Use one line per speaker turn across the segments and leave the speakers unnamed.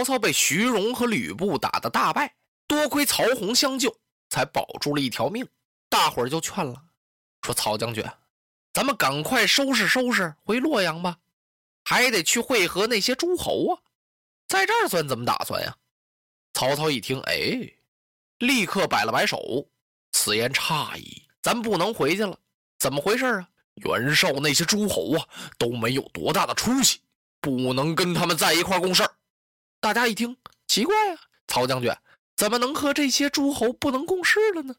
曹操被徐荣和吕布打得大败，多亏曹洪相救，才保住了一条命。大伙儿就劝了，说：“曹将军，咱们赶快收拾收拾，回洛阳吧，还得去会合那些诸侯啊，在这儿算怎么打算呀？”曹操一听，哎，立刻摆了摆手：“此言差矣，咱不能回去了。怎么回事啊？袁绍那些诸侯啊，都没有多大的出息，不能跟他们在一块共事。”大家一听，奇怪啊，曹将军怎么能和这些诸侯不能共事了呢？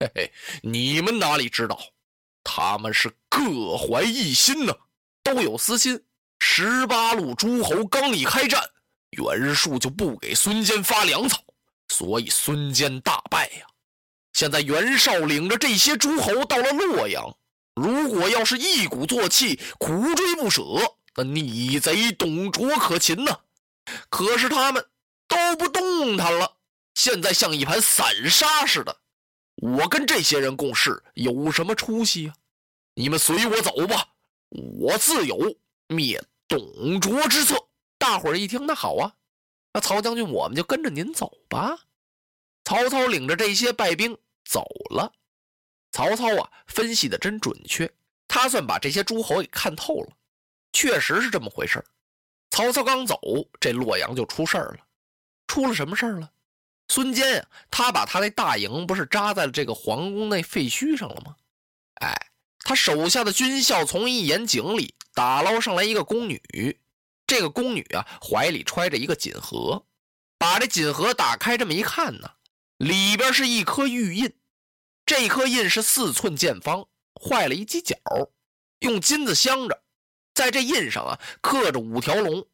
嘿嘿，你们哪里知道，他们是各怀一心呢，都有私心。十八路诸侯刚一开战，袁术就不给孙坚发粮草，所以孙坚大败呀。现在袁绍领着这些诸侯到了洛阳，如果要是一鼓作气，苦追不舍，那逆贼董卓可擒呢。可是他们都不动弹了，现在像一盘散沙似的。我跟这些人共事有什么出息呀？你们随我走吧，我自有灭董卓之策。大伙儿一听，那好啊，那曹将军，我们就跟着您走吧。曹操领着这些败兵走了。曹操啊，分析的真准确，他算把这些诸侯给看透了，确实是这么回事儿。曹操刚走，这洛阳就出事儿了。出了什么事儿了？孙坚呀，他把他那大营不是扎在了这个皇宫那废墟上了吗？哎，他手下的军校从一眼井里打捞上来一个宫女，这个宫女啊，怀里揣着一个锦盒，把这锦盒打开，这么一看呢，里边是一颗玉印，这颗印是四寸见方，坏了一犄角，用金子镶着。在这印上啊，刻着五条龙，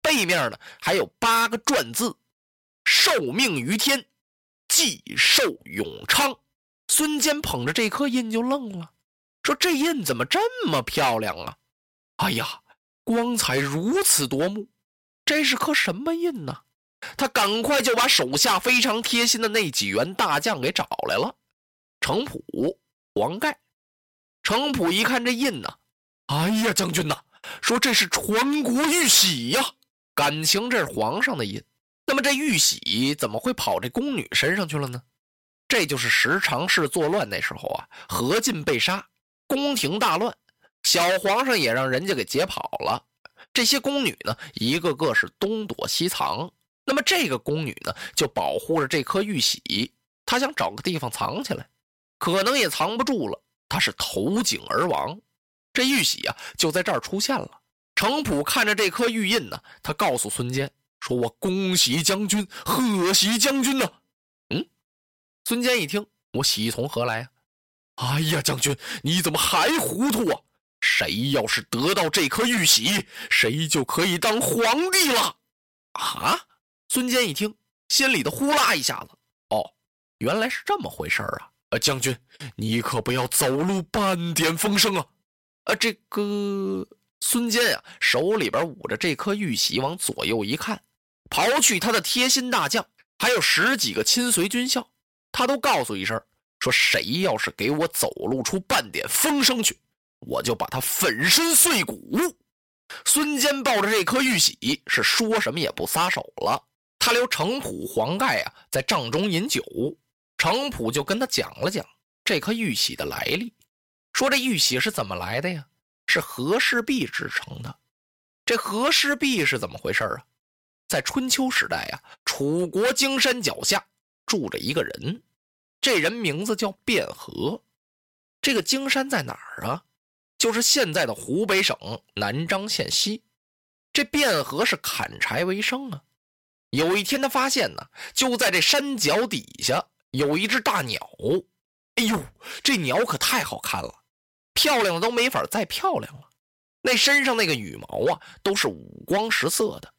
背面呢还有八个篆字：“受命于天，既寿永昌。”孙坚捧着这颗印就愣了，说：“这印怎么这么漂亮啊？哎呀，光彩如此夺目，这是颗什么印呢？”他赶快就把手下非常贴心的那几员大将给找来了，程普、黄盖。程普一看这印呢，哎呀，将军呐！说这是传国玉玺呀，感情这是皇上的印。那么这玉玺怎么会跑这宫女身上去了呢？这就是十常侍作乱那时候啊，何进被杀，宫廷大乱，小皇上也让人家给劫跑了。这些宫女呢，一个个是东躲西藏。那么这个宫女呢，就保护着这颗玉玺，她想找个地方藏起来，可能也藏不住了，她是投井而亡。这玉玺啊，就在这儿出现了。程普看着这颗玉印呢，他告诉孙坚说：“我恭喜将军，贺喜将军呢。”嗯，孙坚一听，我喜从何来啊？哎呀，将军，你怎么还糊涂啊？谁要是得到这颗玉玺，谁就可以当皇帝了。啊！孙坚一听，心里的呼啦一下子，哦，原来是这么回事啊！呃，将军，你可不要走漏半点风声啊！啊，这个孙坚呀，手里边捂着这颗玉玺，往左右一看，刨去他的贴心大将，还有十几个亲随军校，他都告诉一声，说谁要是给我走露出半点风声去，我就把他粉身碎骨。孙坚抱着这颗玉玺，是说什么也不撒手了。他留程普、黄盖啊在帐中饮酒，程普就跟他讲了讲这颗玉玺的来历。说这玉玺是怎么来的呀？是和氏璧制成的。这和氏璧是怎么回事啊？在春秋时代呀，楚国荆山脚下住着一个人，这人名字叫卞和。这个荆山在哪儿啊？就是现在的湖北省南漳县西。这卞和是砍柴为生啊。有一天他发现呢，就在这山脚底下有一只大鸟。哎呦，这鸟可太好看了，漂亮的都没法再漂亮了。那身上那个羽毛啊，都是五光十色的。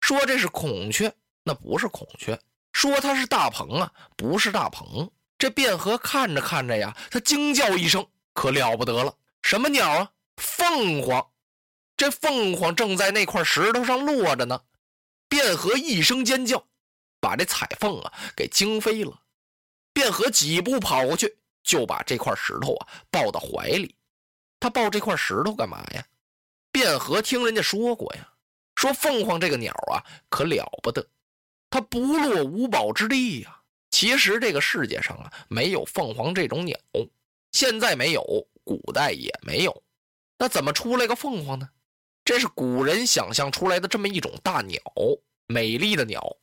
说这是孔雀，那不是孔雀；说它是大鹏啊，不是大鹏。这卞和看着看着呀，他惊叫一声，可了不得了！什么鸟啊？凤凰！这凤凰正在那块石头上落着呢。卞和一声尖叫，把这彩凤啊给惊飞了。卞和几步跑过去，就把这块石头啊抱到怀里。他抱这块石头干嘛呀？卞和听人家说过呀，说凤凰这个鸟啊可了不得，它不落无宝之地呀。其实这个世界上啊没有凤凰这种鸟，现在没有，古代也没有。那怎么出来个凤凰呢？这是古人想象出来的这么一种大鸟，美丽的鸟。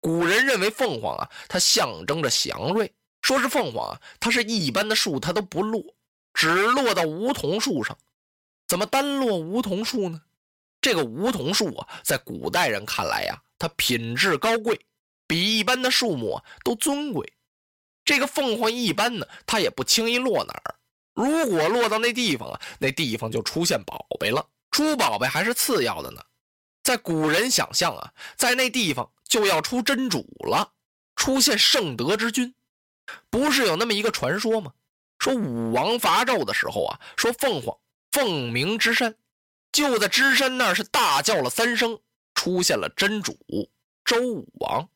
古人认为凤凰啊，它象征着祥瑞。说是凤凰啊，它是一般的树它都不落，只落到梧桐树上。怎么单落梧桐树呢？这个梧桐树啊，在古代人看来呀，它品质高贵，比一般的树木啊都尊贵。这个凤凰一般呢，它也不轻易落哪儿。如果落到那地方啊，那地方就出现宝贝了。出宝贝还是次要的呢，在古人想象啊，在那地方。就要出真主了，出现圣德之君，不是有那么一个传说吗？说武王伐纣的时候啊，说凤凰凤鸣之山，就在之山那儿是大叫了三声，出现了真主周武王，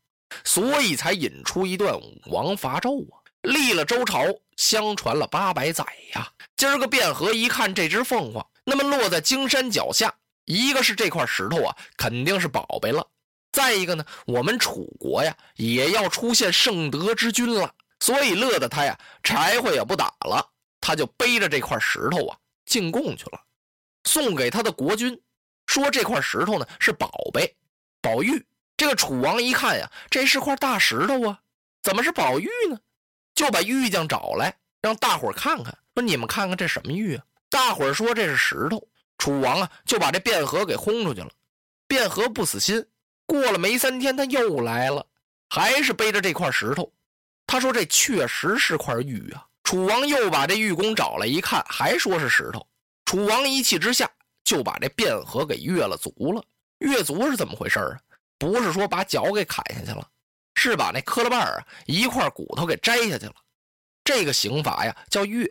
所以才引出一段武王伐纣啊，立了周朝，相传了八百载呀。今儿个卞和一看这只凤凰，那么落在荆山脚下，一个是这块石头啊，肯定是宝贝了。再一个呢，我们楚国呀也要出现圣德之君了，所以乐得他呀柴火也不打了，他就背着这块石头啊进贡去了，送给他的国君，说这块石头呢是宝贝，宝玉。这个楚王一看呀，这是块大石头啊，怎么是宝玉呢？就把玉匠找来，让大伙看看，说你们看看这什么玉啊？大伙说这是石头。楚王啊就把这卞和给轰出去了，卞和不死心。过了没三天，他又来了，还是背着这块石头。他说：“这确实是块玉啊！”楚王又把这玉工找来一看，还说是石头。楚王一气之下，就把这卞和给越了足了。越足是怎么回事啊？不是说把脚给砍下去了，是把那磕了绊啊一块骨头给摘下去了。这个刑罚呀叫越，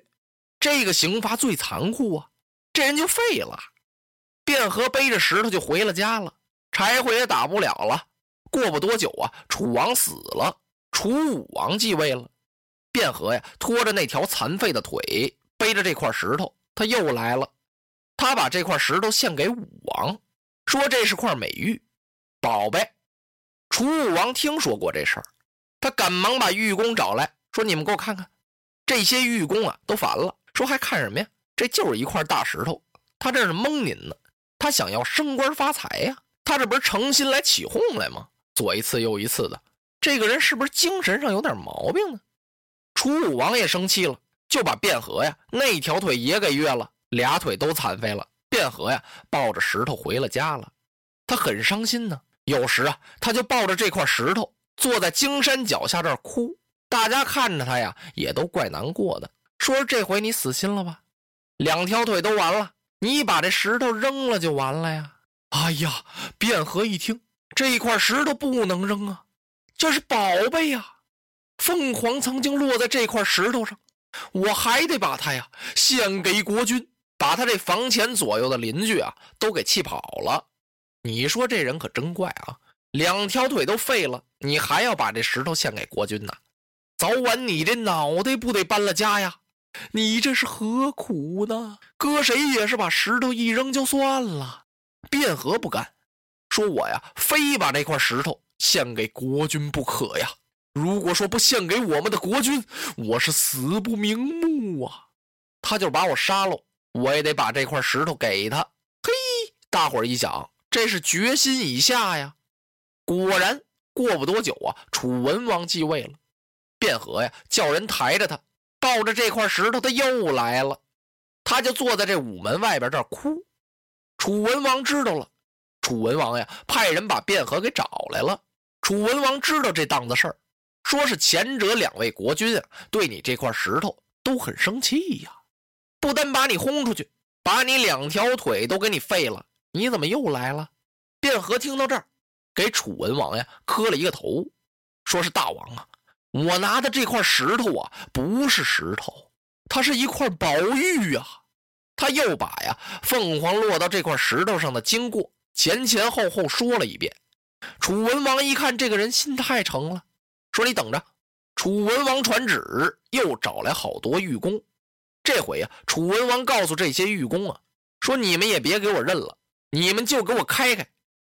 这个刑罚最残酷啊！这人就废了。卞和背着石头就回了家了。柴火也打不了了。过不多久啊，楚王死了，楚武王继位了。卞和呀，拖着那条残废的腿，背着这块石头，他又来了。他把这块石头献给武王，说这是块美玉，宝贝。楚武王听说过这事儿，他赶忙把玉工找来说：“你们给我看看，这些玉工啊都烦了，说还看什么呀？这就是一块大石头，他这是蒙您呢，他想要升官发财呀。”他这不是诚心来起哄来吗？左一次右一次的，这个人是不是精神上有点毛病呢？楚武王也生气了，就把卞和呀那条腿也给越了，俩腿都残废了。卞和呀抱着石头回了家了，他很伤心呢。有时啊，他就抱着这块石头坐在荆山脚下这儿哭，大家看着他呀也都怪难过的，说这回你死心了吧？两条腿都完了，你把这石头扔了就完了呀。哎呀！卞和一听，这一块石头不能扔啊，这是宝贝呀！凤凰曾经落在这块石头上，我还得把它呀献给国君，把他这房前左右的邻居啊都给气跑了。你说这人可真怪啊！两条腿都废了，你还要把这石头献给国君呢？早晚你这脑袋不得搬了家呀？你这是何苦呢？搁谁也是把石头一扔就算了。卞和不干，说我呀，非把这块石头献给国君不可呀！如果说不献给我们的国君，我是死不瞑目啊！他就把我杀了，我也得把这块石头给他。嘿，大伙儿一想，这是决心已下呀！果然，过不多久啊，楚文王继位了。卞和呀，叫人抬着他，抱着这块石头，他又来了。他就坐在这午门外边这儿哭。楚文王知道了，楚文王呀，派人把卞和给找来了，楚文王知道这档子事儿，说是前者两位国君啊，对你这块石头都很生气呀，不单把你轰出去，把你两条腿都给你废了，你怎么又来了？卞和听到这儿，给楚文王呀磕了一个头，说是大王啊，我拿的这块石头啊，不是石头，它是一块宝玉呀。他又把呀凤凰落到这块石头上的经过前前后后说了一遍。楚文王一看这个人心太诚了，说：“你等着。”楚文王传旨，又找来好多玉工。这回呀，楚文王告诉这些玉工啊，说：“你们也别给我认了，你们就给我开开，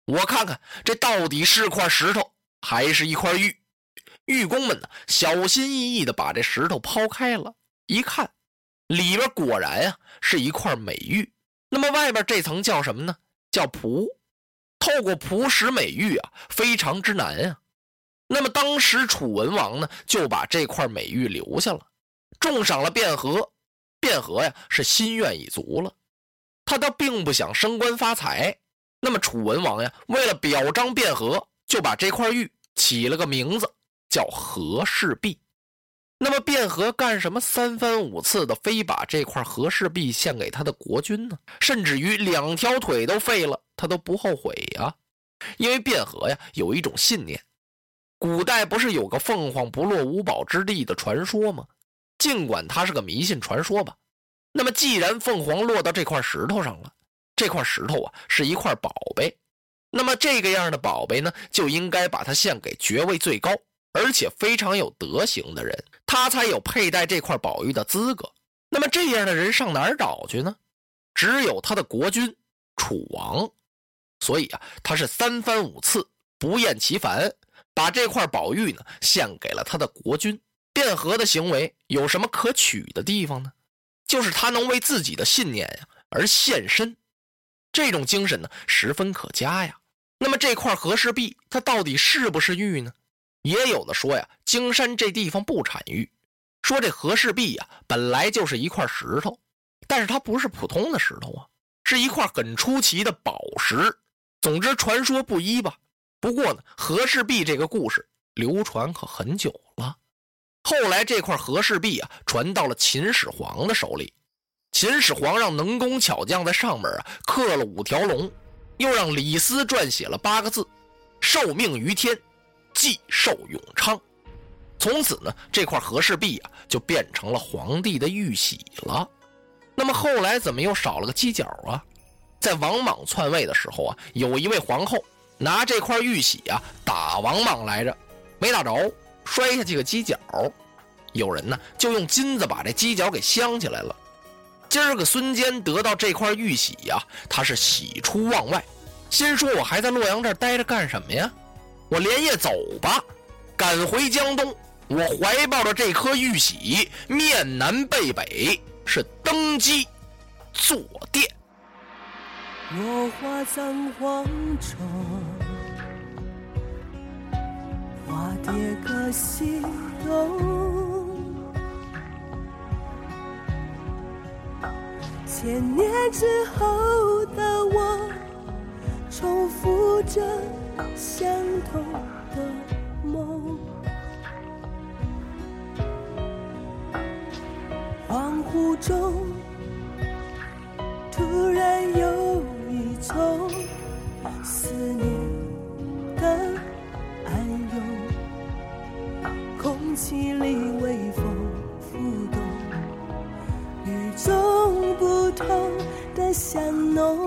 我看看这到底是块石头还是一块玉。”玉工们呢，小心翼翼地把这石头抛开了，一看。里边果然呀是一块美玉，那么外边这层叫什么呢？叫璞。透过璞石美玉啊，非常之难啊。那么当时楚文王呢，就把这块美玉留下了，重赏了卞和。卞和呀是心愿已足了，他倒并不想升官发财。那么楚文王呀，为了表彰卞和，就把这块玉起了个名字，叫和氏璧。那么卞和干什么三番五次的非把这块和氏璧献给他的国君呢？甚至于两条腿都废了，他都不后悔呀。因为卞和呀有一种信念，古代不是有个凤凰不落五宝之地的传说吗？尽管它是个迷信传说吧，那么既然凤凰落到这块石头上了，这块石头啊是一块宝贝，那么这个样的宝贝呢，就应该把它献给爵位最高。而且非常有德行的人，他才有佩戴这块宝玉的资格。那么这样的人上哪儿找去呢？只有他的国君楚王。所以啊，他是三番五次不厌其烦，把这块宝玉呢献给了他的国君。卞和的行为有什么可取的地方呢？就是他能为自己的信念呀而献身，这种精神呢十分可嘉呀。那么这块和氏璧，它到底是不是玉呢？也有的说呀，荆山这地方不产玉，说这和氏璧呀本来就是一块石头，但是它不是普通的石头啊，是一块很出奇的宝石。总之传说不一吧。不过呢，和氏璧这个故事流传可很久了。后来这块和氏璧啊传到了秦始皇的手里，秦始皇让能工巧匠在上面啊刻了五条龙，又让李斯撰写了八个字：受命于天。继寿永昌，从此呢，这块和氏璧啊就变成了皇帝的玉玺了。那么后来怎么又少了个犄角啊？在王莽篡位的时候啊，有一位皇后拿这块玉玺啊打王莽来着，没打着，摔下去个犄角。有人呢就用金子把这犄角给镶起来了。今儿个孙坚得到这块玉玺呀，他是喜出望外，心说我还在洛阳这儿待着干什么呀？我连夜走吧，赶回江东。我怀抱着这颗玉玺，面南背北，是登基坐殿。
落花葬黄冢，花蝶各西东。千年之后的我，重复着。相同的梦，恍惚中突然有一种思念的暗涌，空气里微风浮动，与众不同的香浓。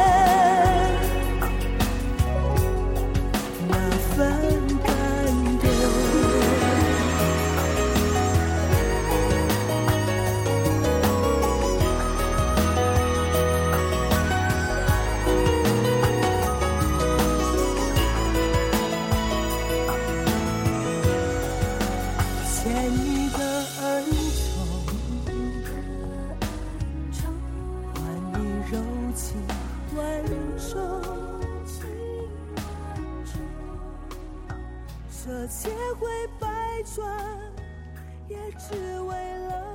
情万种。这千回百转，也只为了